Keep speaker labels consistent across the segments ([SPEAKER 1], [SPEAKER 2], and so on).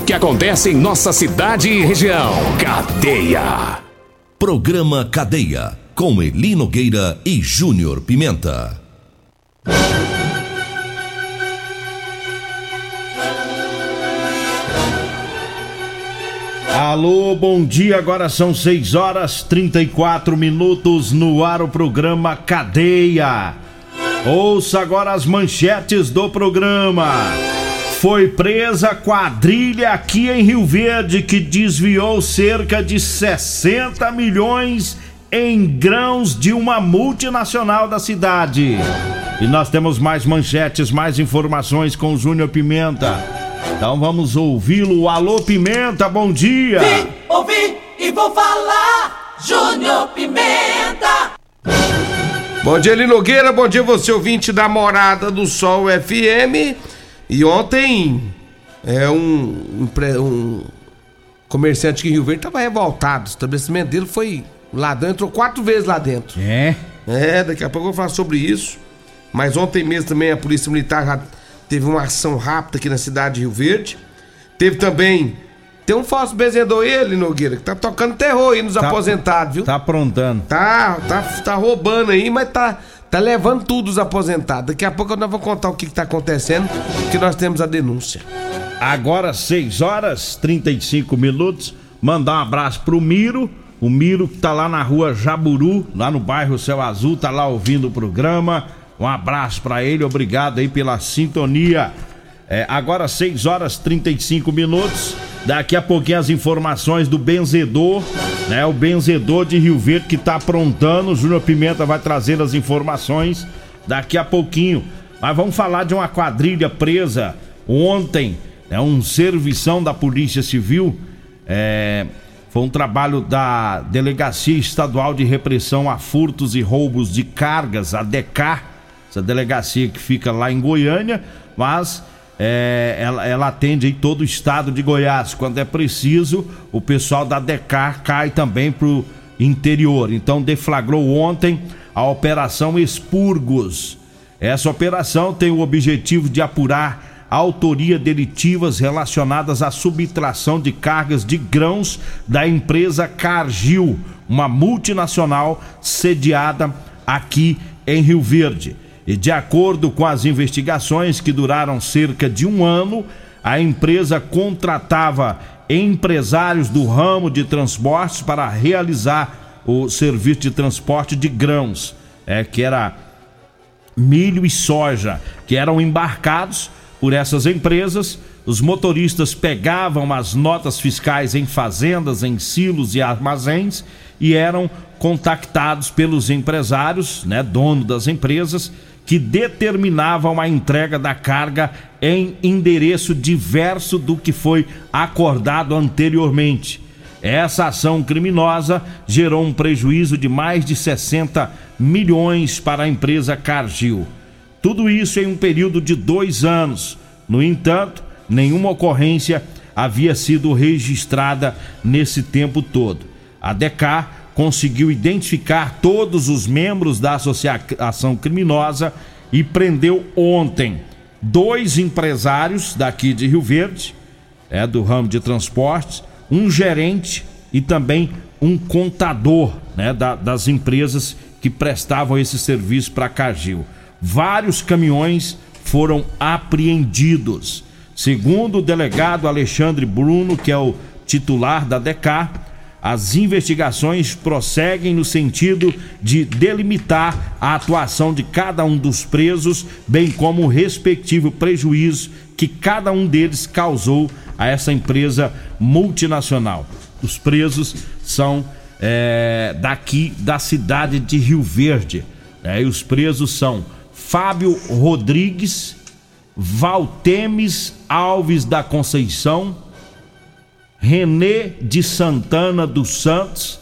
[SPEAKER 1] o que acontece em nossa cidade e região. Cadeia.
[SPEAKER 2] Programa Cadeia. Com Eli Nogueira e Júnior Pimenta.
[SPEAKER 3] Alô, bom dia. Agora são 6 horas 34 minutos no ar o programa Cadeia. Ouça agora as manchetes do programa. Foi presa quadrilha aqui em Rio Verde que desviou cerca de 60 milhões em grãos de uma multinacional da cidade. E nós temos mais manchetes, mais informações com o Júnior Pimenta. Então vamos ouvi-lo. Alô Pimenta, bom dia.
[SPEAKER 4] Vim, ouvi e vou falar. Júnior Pimenta.
[SPEAKER 5] Bom dia, Eli Nogueira. Bom dia, você ouvinte da Morada do Sol FM. E ontem, é um, um, um comerciante aqui em Rio Verde estava revoltado. O estabelecimento dele foi lá dentro, entrou quatro vezes lá dentro.
[SPEAKER 3] É?
[SPEAKER 5] É, daqui a pouco eu vou falar sobre isso. Mas ontem mesmo também a Polícia Militar já teve uma ação rápida aqui na cidade de Rio Verde. Teve também. Tem um falso benzedor ele, Nogueira, que tá tocando terror aí nos
[SPEAKER 3] Tá-
[SPEAKER 5] aposentados, viu?
[SPEAKER 3] Tá aprontando.
[SPEAKER 5] Tá, tá, tá roubando aí, mas tá, tá levando tudo os aposentados. Daqui a pouco nós vamos contar o que, que tá acontecendo, que nós temos a denúncia.
[SPEAKER 3] Agora 6 horas 35 minutos. Mandar um abraço pro Miro. O Miro que tá lá na rua Jaburu, lá no bairro Céu Azul, tá lá ouvindo o programa. Um abraço pra ele, obrigado aí pela sintonia. É, agora 6 horas 35 minutos. Daqui a pouquinho as informações do benzedor, né? O benzedor de Rio Verde que tá aprontando. O Júnior Pimenta vai trazer as informações daqui a pouquinho. Mas vamos falar de uma quadrilha presa ontem, é um servição da Polícia Civil. É, foi um trabalho da Delegacia Estadual de Repressão a Furtos e Roubos de Cargas, a DECAR, essa delegacia que fica lá em Goiânia, mas é, ela, ela atende aí todo o estado de Goiás. Quando é preciso, o pessoal da DECAR cai também pro interior. Então deflagrou ontem a Operação Expurgos. Essa operação tem o objetivo de apurar autoria delitivas relacionadas à subtração de cargas de grãos da empresa Cargill, uma multinacional sediada aqui em Rio Verde. E de acordo com as investigações que duraram cerca de um ano, a empresa contratava empresários do ramo de transportes para realizar o serviço de transporte de grãos, é, que era milho e soja, que eram embarcados por essas empresas. Os motoristas pegavam as notas fiscais em fazendas, em silos e armazéns e eram contactados pelos empresários, né, dono das empresas, que determinavam a entrega da carga em endereço diverso do que foi acordado anteriormente. Essa ação criminosa gerou um prejuízo de mais de 60 milhões para a empresa Cargill. Tudo isso em um período de dois anos. No entanto, nenhuma ocorrência havia sido registrada nesse tempo todo. A DECA conseguiu identificar todos os membros da associação criminosa e prendeu ontem dois empresários daqui de Rio Verde, é do ramo de transportes, um gerente e também um contador né, da- das empresas que prestavam esse serviço para a Cargill. Vários caminhões foram apreendidos. Segundo o delegado Alexandre Bruno, que é o titular da DECA, as investigações prosseguem no sentido de delimitar a atuação de cada um dos presos, bem como o respectivo prejuízo que cada um deles causou a essa empresa multinacional. Os presos são é, daqui da cidade de Rio Verde. né? E os presos são Fábio Rodrigues, Valtemes Alves da Conceição, Renê de Santana dos Santos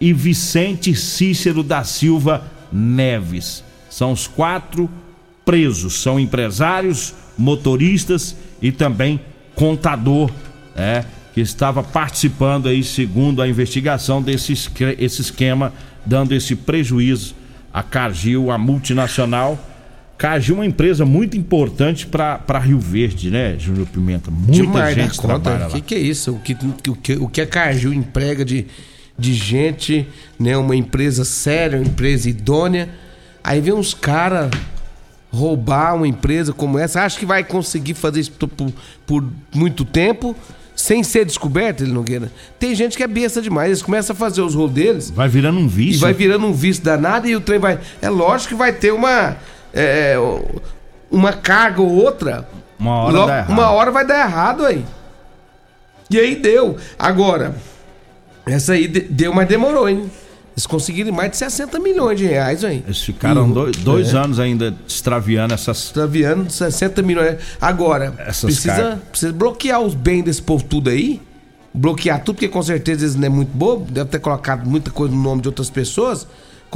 [SPEAKER 3] e Vicente Cícero da Silva Neves. São os quatro presos, são empresários, motoristas e também contador, é, que estava participando aí, segundo a investigação, desse esse esquema, dando esse prejuízo a Cargill, a multinacional. Cargill é uma empresa muito importante para Rio Verde, né, Júnior Pimenta? Muita
[SPEAKER 5] Demais
[SPEAKER 3] gente
[SPEAKER 5] conta.
[SPEAKER 3] trabalha
[SPEAKER 5] O que, que é isso? O que, o que, o que a Cargill emprega de, de gente, né? Uma empresa séria, uma empresa idônea. Aí vem uns caras roubar uma empresa como essa. Acha que vai conseguir fazer isso por, por- muito tempo sem ser descoberto, ele Nogueira? Tem gente que é besta demais. Eles começam a fazer os rolos deles
[SPEAKER 3] Vai virando um
[SPEAKER 5] e
[SPEAKER 3] vício.
[SPEAKER 5] vai virando um vício danado e o trem vai. É lógico que vai ter uma. É, uma carga ou outra.
[SPEAKER 3] Uma hora
[SPEAKER 5] Lo-
[SPEAKER 3] dá errado.
[SPEAKER 5] Uma hora vai dar errado aí. E aí deu. Agora, essa aí de- deu, mas demorou, hein? Eles conseguiram mais de 60 milhões de reais aí.
[SPEAKER 3] Eles ficaram
[SPEAKER 5] E
[SPEAKER 3] dois, dois
[SPEAKER 5] é.
[SPEAKER 3] anos ainda extraviando essas.
[SPEAKER 5] Extraviando 60 milhões. Agora,
[SPEAKER 3] Essas
[SPEAKER 5] precisa, precisa bloquear os bens desse povo tudo aí. Bloquear tudo, porque com certeza eles não é muito bobo. Deve ter colocado muita coisa no nome de outras pessoas.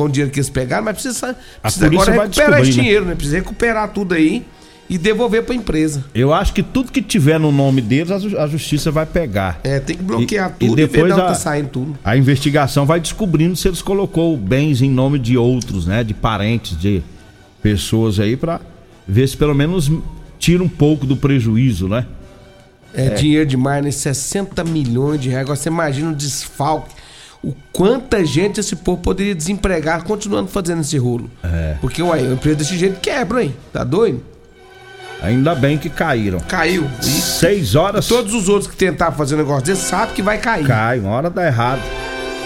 [SPEAKER 5] Com o dinheiro que eles pegaram, mas precisa, precisa agora recuperar esse
[SPEAKER 3] né?
[SPEAKER 5] dinheiro, né? Precisa recuperar tudo aí e devolver pra empresa.
[SPEAKER 3] Eu acho que tudo que tiver no nome deles, a ju- a justiça vai pegar.
[SPEAKER 5] É, tem que bloquear
[SPEAKER 3] E- e
[SPEAKER 5] tudo e,
[SPEAKER 3] depois
[SPEAKER 5] de onde
[SPEAKER 3] a-
[SPEAKER 5] tá saindo tudo.
[SPEAKER 3] A investigação vai descobrindo se eles colocou bens em nome de outros, né? De parentes, de pessoas aí, pra ver se pelo menos tira um pouco do prejuízo, né?
[SPEAKER 5] É, dinheiro demais, né? 60 milhões de reais. Agora você imagina o desfalque. O quanta gente esse povo poderia desempregar continuando fazendo esse rolo.
[SPEAKER 3] É.
[SPEAKER 5] Porque, uai, uma empresa desse jeito quebra, hein? Tá doido?
[SPEAKER 3] Ainda bem que caíram.
[SPEAKER 5] Caiu. E
[SPEAKER 3] Seis horas.
[SPEAKER 5] todos os outros que tentaram fazer um negócio desse sabem que vai cair.
[SPEAKER 3] Cai, uma hora dá errado.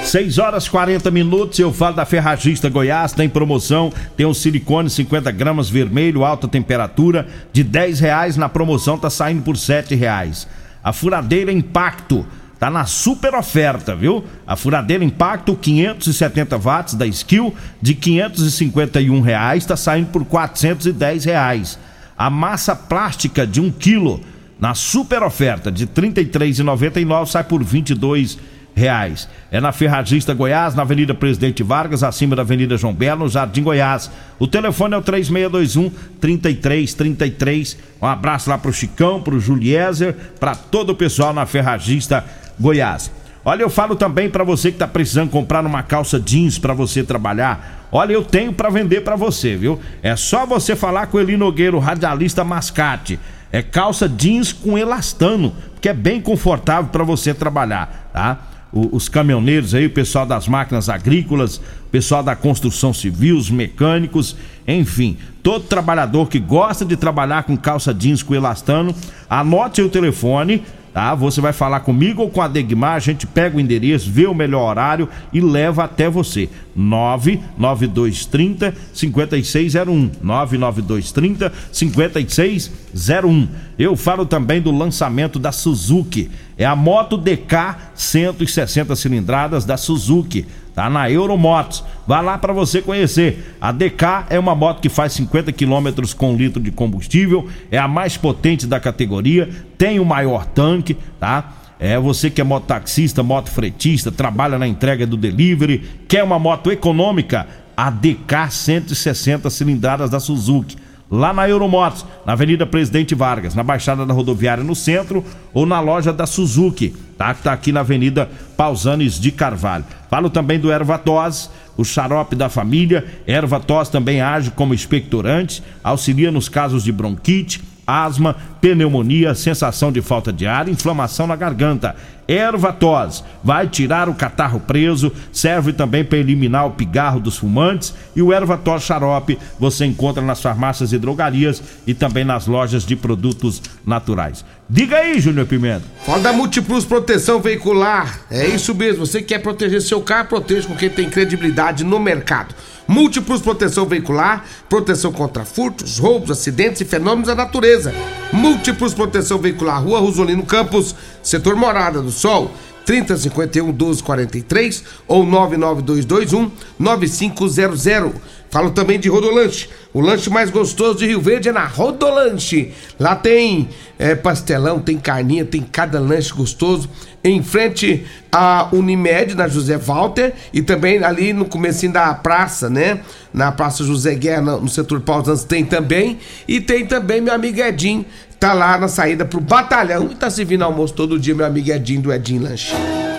[SPEAKER 3] 6 horas 40 minutos, eu falo da Ferragista Goiás, tem promoção, tem um silicone 50 gramas vermelho, alta temperatura, de 10 reais, na promoção tá saindo por 7 reais. A furadeira Impacto, tá na super oferta, viu? A furadeira Impacto 570 watts da Skill, de 551 reais, tá saindo por 410 reais. A massa plástica de 1 quilo, na super oferta de R$ 33,99 sai por R$ 22 reais. É na Ferragista Goiás, na Avenida Presidente Vargas, acima da Avenida João Belo, no Jardim Goiás. O telefone é o 3621 3333. Um abraço lá pro Chicão, pro Juliezer, para todo o pessoal na Ferragista Goiás. Olha, eu falo também para você que tá precisando comprar uma calça jeans para você trabalhar. Olha, eu tenho para vender para você, viu? É só você falar com o Eli Nogueiro, radialista Mascate. É calça jeans com elastano, que é bem confortável para você trabalhar, tá? Os caminhoneiros aí, o pessoal das máquinas agrícolas, o pessoal da construção civil, os mecânicos, enfim, todo trabalhador que gosta de trabalhar com calça jeans com elastano, anote o telefone, tá? Você vai falar comigo ou com a Degmar, a gente pega o endereço, vê o melhor horário e leva até você. 99230 5601. 99230 5601. Eu falo também do lançamento da Suzuki. É a moto DK 160 cilindradas da Suzuki. Tá na Euromotos. Vá lá para você conhecer. A DK é uma moto que faz 50 km com litro de combustível, é a mais potente da categoria, tem o maior tanque, tá? É você que é mototaxista, motofretista, trabalha na entrega do delivery, quer uma moto econômica? A DK 160 cilindradas da Suzuki. Lá na Euromotos, na Avenida Presidente Vargas, na Baixada da Rodoviária no centro ou na loja da Suzuki, tá? Que tá aqui na Avenida Pausanes de Carvalho. Falo também do Ervatós, o xarope da família. Ervatós também age como expectorante, auxilia nos casos de bronquite, asma, pneumonia, sensação de falta de ar, inflamação na garganta. Ervatós vai tirar o catarro preso, serve também para eliminar o pigarro dos fumantes e o Ervatós xarope você encontra nas farmácias e drogarias e também nas lojas de produtos naturais. Diga aí, Júnior Pimenta.
[SPEAKER 5] Fala da Multiplus Proteção Veicular. É isso mesmo. Você quer proteger seu carro, proteja com quem tem credibilidade no mercado. Múltiplos Proteção Veicular, proteção contra furtos, roubos, acidentes e fenômenos da natureza. Múltiplos Proteção Veicular, Rua Rosolino Campos, setor Morada do Sol. 3051 1243 ou 99221 9500. Falo também de Rodolanche. O lanche mais gostoso de Rio Verde é na Rodolanche. Lá tem é, pastelão, tem carninha, tem cada lanche gostoso. Em frente à Unimed, na José Walter. E também ali no comecinho da praça, né? Na Praça José Guerra, no setor Pausanos, tem também. E tem também meu amigo Edinho. Tá lá na saída pro batalhão. E tá servindo almoço todo dia, meu amigo Edinho do Edinho Lanche.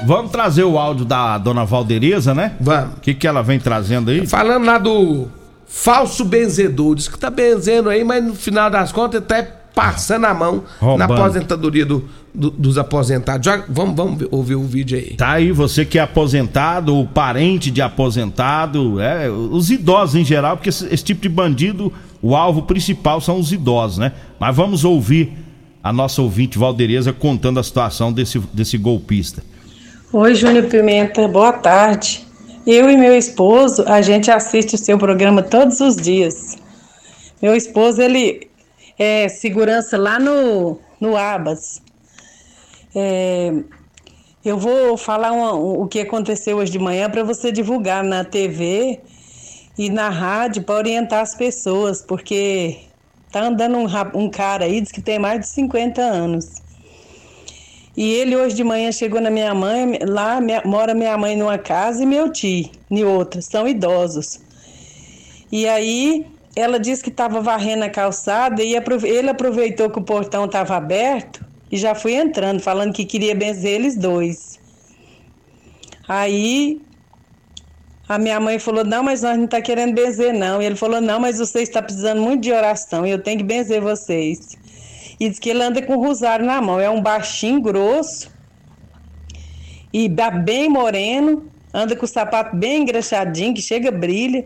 [SPEAKER 3] Vamos trazer o áudio da dona Valdereza, né?
[SPEAKER 5] Vamos.
[SPEAKER 3] O que, que ela vem trazendo aí?
[SPEAKER 5] Falando lá do falso benzedor. Diz que tá benzendo aí, mas no final das contas tá passando a mão na aposentadoria do, do- dos aposentados. Já, vamos, vamos ouvir o vídeo aí.
[SPEAKER 3] Tá aí, você que é aposentado, ou parente de aposentado, é, os idosos em geral, porque esse, esse tipo de bandido, o alvo principal são os idosos, né? Mas vamos ouvir a nossa ouvinte Valdereza contando a situação desse, desse golpista.
[SPEAKER 6] Oi, Júnior Pimenta, boa tarde. Eu e meu esposo, a gente assiste o seu programa todos os dias. Meu esposo, ele é segurança lá no, no Abas. É, eu vou falar uma- o que aconteceu hoje de manhã para você divulgar na TV e na rádio para orientar as pessoas, porque tá andando um, um cara aí, diz que tem mais de 50 anos. E ele hoje de manhã chegou na minha mãe, lá minha- mora minha mãe numa casa e meu tio em outra, são idosos. E aí ela disse que estava varrendo a calçada e ele aproveitou que o portão estava aberto e já foi entrando, falando que queria benzer eles dois. Aí a minha mãe falou: Não, mas nós não tá querendo benzer, não. E ele falou: Não, mas você está precisando muito de oração e eu tenho que benzer vocês. E diz que ele anda com o rosário na mão. É um baixinho grosso e bem moreno, anda com o sapato bem engraxadinho, que chega brilha.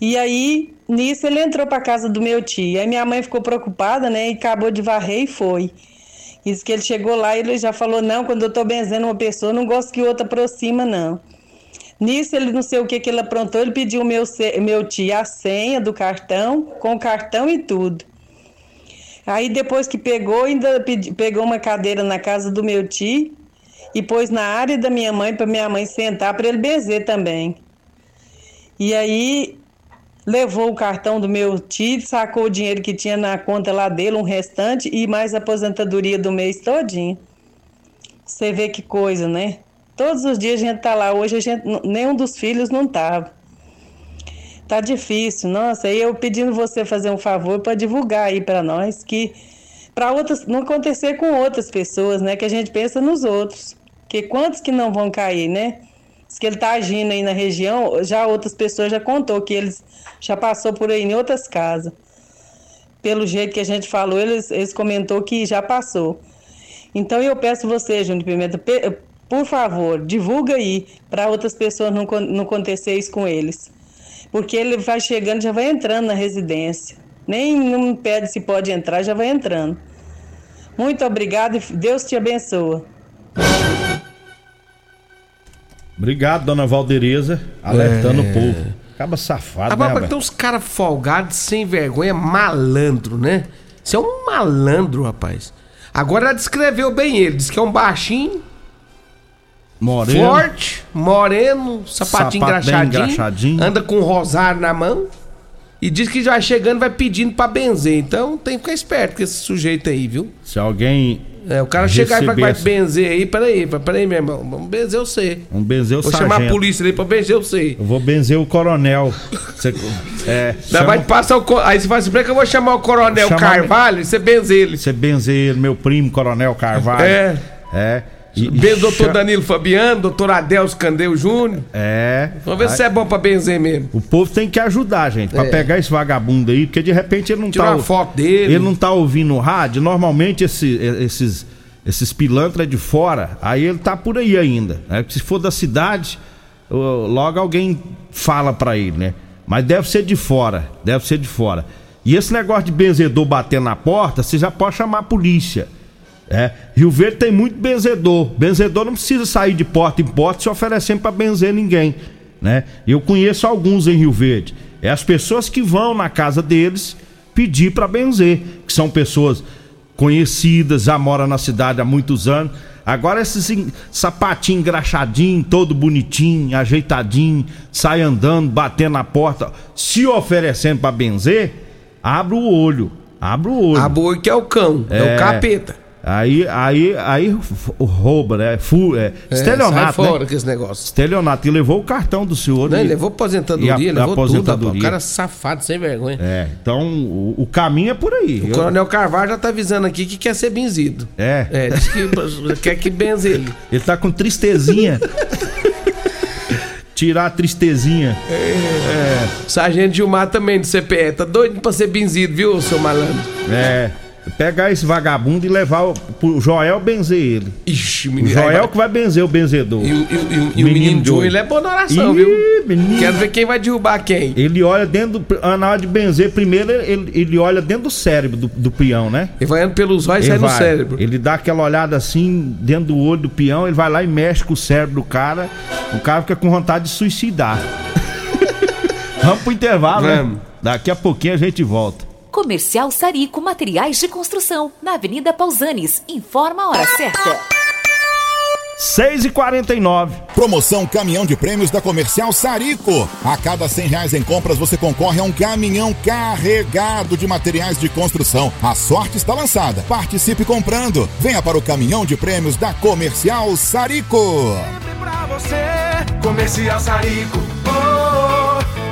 [SPEAKER 6] E aí, nisso, ele entrou para casa do meu tio. Aí minha mãe ficou preocupada, né? E acabou de varrer e foi. Diz que ele chegou lá e ele já falou: Não, quando eu tô benzendo uma pessoa, não gosto que outra aproxima, não. Nisso, ele não sei o que, que ele aprontou, ele pediu meu, meu tio a senha do cartão, com o cartão e tudo. Aí depois que pegou, ainda pedi- pegou uma cadeira na casa do meu tio e pôs na área da minha mãe para minha mãe sentar para ele benzer também. E aí levou o cartão do meu tio, sacou o dinheiro que tinha na conta lá dele, um restante e mais aposentadoria do mês todinho. Você vê que coisa, né? Todos os dias a gente tá lá. Hoje a gente nenhum dos filhos não tava. Tá difícil, nossa. E eu pedindo você fazer um favor para divulgar aí para nós que para outras não acontecer com outras pessoas, né? Que a gente pensa nos outros. Que quantos que não vão cair, né? Diz que ele tá agindo aí na região, já outras pessoas já contou que eles já passou por aí em outras casas. Pelo jeito que a gente falou, eles, eles comentou que já passou. Então eu peço você, Júnior Pimenta, por favor, divulga aí para outras pessoas não, não acontecer isso com eles. Porque ele vai chegando, já vai entrando na residência. Nem não pede se pode entrar, já vai entrando. Muito obrigada e Deus te abençoa.
[SPEAKER 3] Obrigado, dona Valdereza, alertando o povo. Acaba safado,
[SPEAKER 5] Agora,
[SPEAKER 3] né,
[SPEAKER 5] tem
[SPEAKER 3] velho?
[SPEAKER 5] uns caras folgados, sem vergonha, malandro, né? Você é um malandro, rapaz. Agora ela descreveu bem ele. Diz que é um baixinho,
[SPEAKER 3] Moreno.
[SPEAKER 5] forte, moreno, sapatinho
[SPEAKER 3] Sapato bem
[SPEAKER 5] engraxadinho,
[SPEAKER 3] engraxadinho.
[SPEAKER 5] anda com um rosário na mão. E diz que vai chegando, vai pedindo pra benzer. Então tem que ficar esperto com esse sujeito aí, viu?
[SPEAKER 3] Se alguém.
[SPEAKER 5] É, o cara chegar e vai, vai benzer aí, peraí, peraí, meu irmão, vamos benzer você.
[SPEAKER 3] Um benzer o
[SPEAKER 5] Vou
[SPEAKER 3] sargento.
[SPEAKER 5] chamar a polícia aí pra benzer você.
[SPEAKER 3] Eu vou benzer o coronel. Você, é, chama-
[SPEAKER 5] vai passar o. co- Aí você fala assim, que eu vou chamar o Coronel
[SPEAKER 3] Chama-
[SPEAKER 5] Carvalho e você benzer ele.
[SPEAKER 3] Você benzer ele, meu primo, coronel Carvalho.
[SPEAKER 5] É.
[SPEAKER 3] É. E, e
[SPEAKER 5] doutor Danilo Fabiano, doutor Adelso Candeu Júnior.
[SPEAKER 3] É.
[SPEAKER 5] Vamos ver se é bom pra benzer mesmo.
[SPEAKER 3] O povo tem que ajudar, gente, pra
[SPEAKER 5] É.
[SPEAKER 3] pegar esse vagabundo aí, porque de repente ele não
[SPEAKER 5] Tirar
[SPEAKER 3] tá.
[SPEAKER 5] uma foto dele.
[SPEAKER 3] Ele não tá ouvindo o rádio. Normalmente esse- esses, esses pilantras de fora, aí ele tá por aí ainda. Né? Se for da cidade, logo alguém fala pra ele, né? Mas deve ser de fora. Deve ser de fora. E esse negócio de benzedor bater na porta, você já pode chamar a polícia. É, Rio Verde tem muito benzedor. Benzedor não precisa sair de porta em porta se oferecendo para benzer ninguém, né? Eu conheço alguns em Rio Verde. É as pessoas que vão na casa deles pedir para benzer, que são pessoas conhecidas, já mora na cidade há muitos anos. Agora esses sapatinho engraxadinho, todo bonitinho, ajeitadinho, sai andando, batendo na porta, se oferecendo pra benzer, abre o olho. Abre o olho.
[SPEAKER 5] A boi que é o cão, é,
[SPEAKER 3] É.
[SPEAKER 5] o capeta.
[SPEAKER 3] Aí, aí, aí rouba, né? Fu, é,
[SPEAKER 5] É,
[SPEAKER 3] estelionato,
[SPEAKER 5] sai fora
[SPEAKER 3] né?
[SPEAKER 5] com esse negócio.
[SPEAKER 3] Estelionato. E levou o cartão do senhor.
[SPEAKER 5] Não,
[SPEAKER 3] e-
[SPEAKER 5] ele levou
[SPEAKER 3] e a-
[SPEAKER 5] aposentadoria, levou tudo,
[SPEAKER 3] aposentadoria.
[SPEAKER 5] O cara safado, sem vergonha.
[SPEAKER 3] É, então o, o caminho é por aí.
[SPEAKER 5] O
[SPEAKER 3] Eu-
[SPEAKER 5] Coronel Carvalho já tá avisando aqui que quer ser benzido.
[SPEAKER 3] É.
[SPEAKER 5] É, diz que quer que benze ele.
[SPEAKER 3] Ele tá com tristezinha. Tirar a tristezinha.
[SPEAKER 5] Sargento Gilmar também do CPE, tá doido pra ser benzido, viu, seu malandro?
[SPEAKER 3] É. Pegar esse vagabundo e levar o, pro Joel benzer ele.
[SPEAKER 5] Ixi,
[SPEAKER 3] O
[SPEAKER 5] menino.
[SPEAKER 3] Joel que vai benzer o benzedor.
[SPEAKER 5] E, o- e e e o menino Joe, ele é bom na oração,
[SPEAKER 3] Ih,
[SPEAKER 5] viu?
[SPEAKER 3] menino.
[SPEAKER 5] Quero ver quem vai derrubar quem.
[SPEAKER 3] Ele olha dentro do. Na hora de benzer, primeiro ele, ele olha dentro do cérebro do, do peão, né?
[SPEAKER 5] Ele vai indo pelos olhos e sai no
[SPEAKER 3] vai,
[SPEAKER 5] cérebro.
[SPEAKER 3] Ele dá aquela olhada assim, dentro do olho do peão, ele vai lá e mexe com o cérebro do cara. O cara fica com vontade de suicidar. Vamos pro intervalo, né?
[SPEAKER 5] Vamos.
[SPEAKER 3] Daqui a pouquinho a gente volta.
[SPEAKER 7] Comercial Sarico Materiais de Construção, na Avenida Pausanes. Informa a hora certa.
[SPEAKER 3] 6 e 49
[SPEAKER 8] Promoção Caminhão de Prêmios da Comercial Sarico. A cada 100 reais em compras você concorre a um caminhão carregado de materiais de construção. A sorte está lançada. Participe comprando. Venha para o Caminhão de Prêmios da Comercial Sarico.
[SPEAKER 9] pra você, Comercial Sarico. Oh, oh,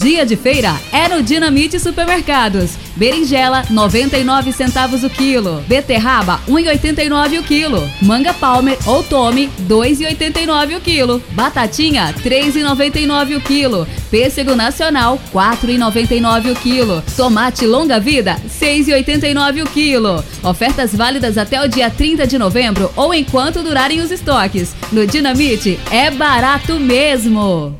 [SPEAKER 10] Dia de feira é no Dinamite Supermercados. Berinjela, 99 centavos o quilo. Beterraba, 1,89 o quilo. Manga Palmer ou Tome, 2,89 o quilo. Batatinha, 3,99 o quilo. Pêssego Nacional, 4,99 o quilo. Tomate Longa Vida, 6,89 o quilo. Ofertas válidas até o dia 30 de novembro ou enquanto durarem os estoques. No Dinamite é barato mesmo.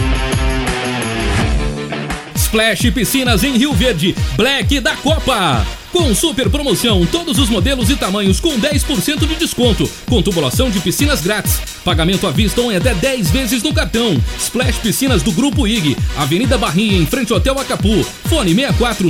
[SPEAKER 11] Splash Piscinas em Rio Verde, Black da Copa. Com super promoção, todos os modelos e tamanhos com 10% de desconto, com tubulação de piscinas grátis. Pagamento à vista ou em até 10 vezes no cartão. Splash Piscinas do Grupo IG, Avenida Barrinha, em frente ao Hotel Acapu. Fone 64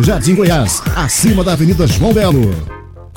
[SPEAKER 12] Jardim Goiás, acima da Avenida João Belo.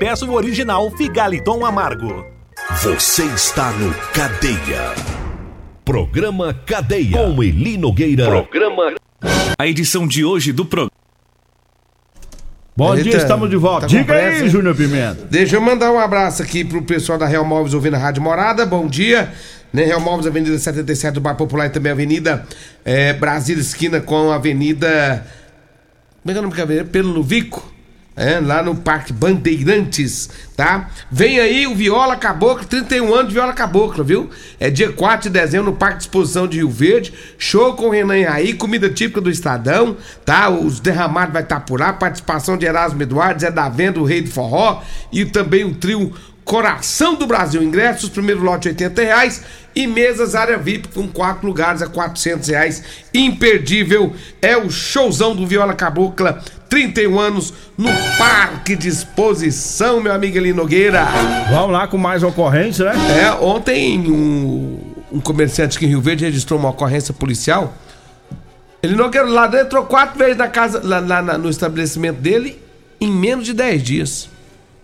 [SPEAKER 13] peça o original Figaliton Amargo.
[SPEAKER 2] Você está no Cadeia. Programa Cadeia. Com Eli Nogueira.
[SPEAKER 14] Programa. A edição de hoje do programa.
[SPEAKER 3] Bom dia,
[SPEAKER 5] tá-
[SPEAKER 3] estamos de volta.
[SPEAKER 5] tá
[SPEAKER 3] Diga aí? Júnior Pimenta.
[SPEAKER 5] Deixa eu mandar um abraço aqui pro pessoal da Real Móveis ouvindo a Rádio Morada. Bom dia. Né, Real Móveis, Avenida 77 do Bar Popular e também Avenida é, Brasília, esquina com a Avenida. Como é que é o nome da avenida? Pelo Luvico. É, lá no Parque Bandeirantes, tá? Vem aí o Viola Caboclo, 31 anos de Viola Caboclo, viu? É dia 4 de dezembro no Parque de Exposição de Rio Verde. Show com Renan Raí, comida típica do Estadão, tá? Os derramados vai estar por lá, participação de Erasmo Eduardo, Zé da Venda, o Rei do Forró e também o trio Coração do Brasil. Ingressos, primeiro lote 80 reais e mesas área VIP com quatro lugares a 400 reais. Imperdível é o showzão do Viola Cabocla, 31 anos no Parque de Exposição, meu amigo Eli Nogueira.
[SPEAKER 3] Vamos lá com mais ocorrência, né?
[SPEAKER 5] É, ontem um, um comerciante aqui em Rio Verde registrou uma ocorrência policial. Ele Nogueira lá dentro entrou quatro vezes na casa, lá, lá no estabelecimento dele em menos de 10 dias.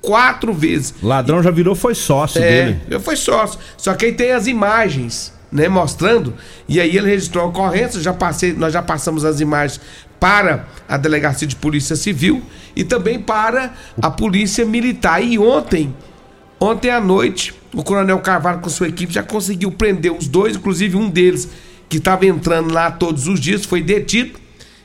[SPEAKER 5] Quatro vezes.
[SPEAKER 3] Ladrão já virou, foi sócio
[SPEAKER 5] É,
[SPEAKER 3] dele.
[SPEAKER 5] eu fui sócio. Só que aí tem as imagens, né, mostrando. E aí ele registrou a ocorrência, já passei, nós já passamos as imagens para a Delegacia de Polícia Civil e também para a Polícia Militar. E ontem, ontem à noite, o Coronel Carvalho com sua equipe já conseguiu prender os dois, inclusive um deles que estava entrando lá todos os dias, foi detido.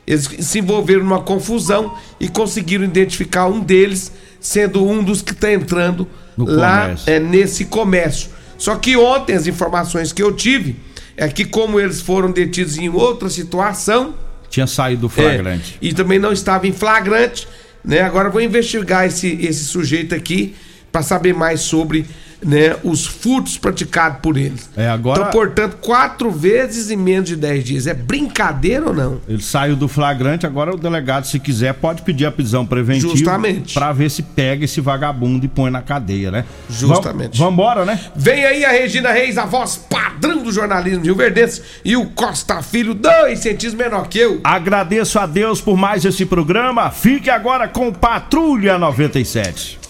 [SPEAKER 5] Eles se envolveram numa confusão e conseguiram identificar um deles, sendo um dos que está entrando
[SPEAKER 3] No
[SPEAKER 5] lá
[SPEAKER 3] comércio.
[SPEAKER 5] é, nesse comércio. Só que ontem as informações que eu tive é que como eles foram detidos em outra situação,
[SPEAKER 3] Tinha saído do flagrante.
[SPEAKER 5] é, e também não estava em flagrante, né? Agora eu vou investigar esse, esse sujeito aqui para saber mais sobre né, os furtos praticados por eles.
[SPEAKER 3] É, agora.
[SPEAKER 5] Então, portanto, quatro vezes em menos de 10 dias. É brincadeira ou não?
[SPEAKER 3] Ele saiu do flagrante, agora o delegado, se quiser, pode pedir a prisão preventiva.
[SPEAKER 5] Justamente.
[SPEAKER 3] Pra ver se pega esse vagabundo e põe na cadeia, né?
[SPEAKER 5] Justamente.
[SPEAKER 3] Vam- Vambora, né?
[SPEAKER 5] Vem aí a Regina Reis, a voz padrão do jornalismo Rio Verdense, e o Costa Filho, dois centímetros menor que eu.
[SPEAKER 3] Agradeço a Deus por mais esse programa. Fique agora com Patrulha 97.